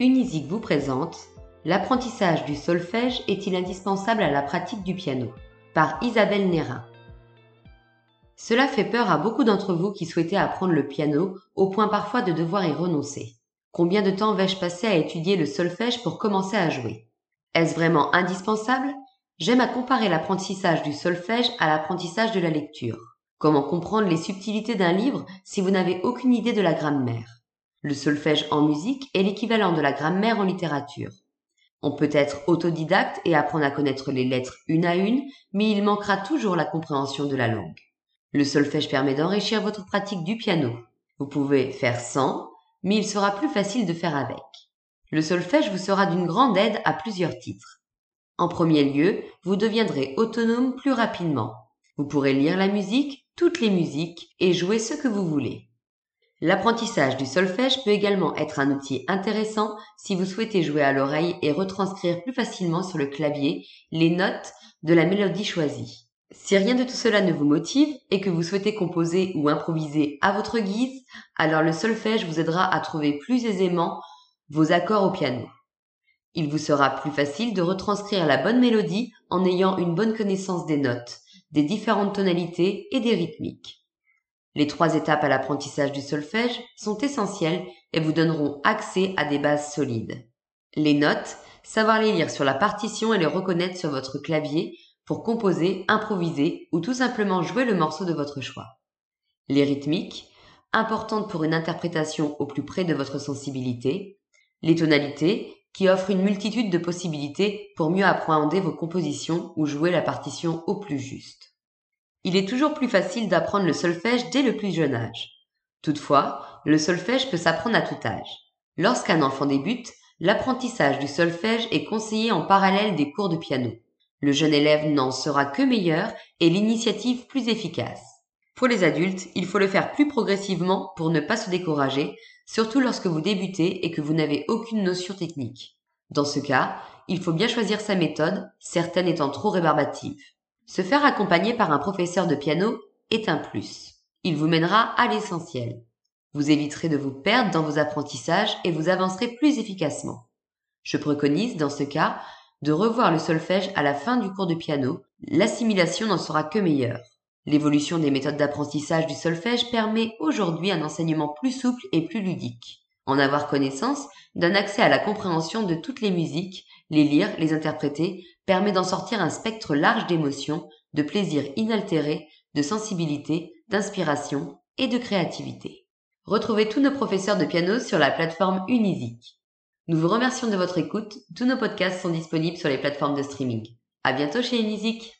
Unisic vous présente L'apprentissage du solfège est-il indispensable à la pratique du piano par Isabelle Nérin. Cela fait peur à beaucoup d'entre vous qui souhaitaient apprendre le piano au point parfois de devoir y renoncer. Combien de temps vais-je passer à étudier le solfège pour commencer à jouer? Est-ce vraiment indispensable? J'aime à comparer l'apprentissage du solfège à l'apprentissage de la lecture. Comment comprendre les subtilités d'un livre si vous n'avez aucune idée de la grammaire? Le solfège en musique est l'équivalent de la grammaire en littérature. On peut être autodidacte et apprendre à connaître les lettres une à une, mais il manquera toujours la compréhension de la langue. Le solfège permet d'enrichir votre pratique du piano. Vous pouvez faire sans, mais il sera plus facile de faire avec. Le solfège vous sera d'une grande aide à plusieurs titres. En premier lieu, vous deviendrez autonome plus rapidement. Vous pourrez lire la musique, toutes les musiques, et jouer ce que vous voulez. L'apprentissage du solfège peut également être un outil intéressant si vous souhaitez jouer à l'oreille et retranscrire plus facilement sur le clavier les notes de la mélodie choisie. Si rien de tout cela ne vous motive et que vous souhaitez composer ou improviser à votre guise, alors le solfège vous aidera à trouver plus aisément vos accords au piano. Il vous sera plus facile de retranscrire la bonne mélodie en ayant une bonne connaissance des notes, des différentes tonalités et des rythmiques. Les trois étapes à l'apprentissage du solfège sont essentielles et vous donneront accès à des bases solides. Les notes, savoir les lire sur la partition et les reconnaître sur votre clavier pour composer, improviser ou tout simplement jouer le morceau de votre choix. Les rythmiques, importantes pour une interprétation au plus près de votre sensibilité. Les tonalités, qui offrent une multitude de possibilités pour mieux appréhender vos compositions ou jouer la partition au plus juste. Il est toujours plus facile d'apprendre le solfège dès le plus jeune âge. Toutefois, le solfège peut s'apprendre à tout âge. Lorsqu'un enfant débute, l'apprentissage du solfège est conseillé en parallèle des cours de piano. Le jeune élève n'en sera que meilleur et l'initiative plus efficace. Pour les adultes, il faut le faire plus progressivement pour ne pas se décourager, surtout lorsque vous débutez et que vous n'avez aucune notion technique. Dans ce cas, il faut bien choisir sa méthode, certaines étant trop rébarbatives. Se faire accompagner par un professeur de piano est un plus. Il vous mènera à l'essentiel. Vous éviterez de vous perdre dans vos apprentissages et vous avancerez plus efficacement. Je préconise, dans ce cas, de revoir le solfège à la fin du cours de piano. L'assimilation n'en sera que meilleure. L'évolution des méthodes d'apprentissage du solfège permet aujourd'hui un enseignement plus souple et plus ludique. En avoir connaissance donne accès à la compréhension de toutes les musiques, les lire, les interpréter, permet d'en sortir un spectre large d'émotions, de plaisir inaltéré, de sensibilité, d'inspiration et de créativité. Retrouvez tous nos professeurs de piano sur la plateforme Unisic. Nous vous remercions de votre écoute. Tous nos podcasts sont disponibles sur les plateformes de streaming. À bientôt chez Unisic.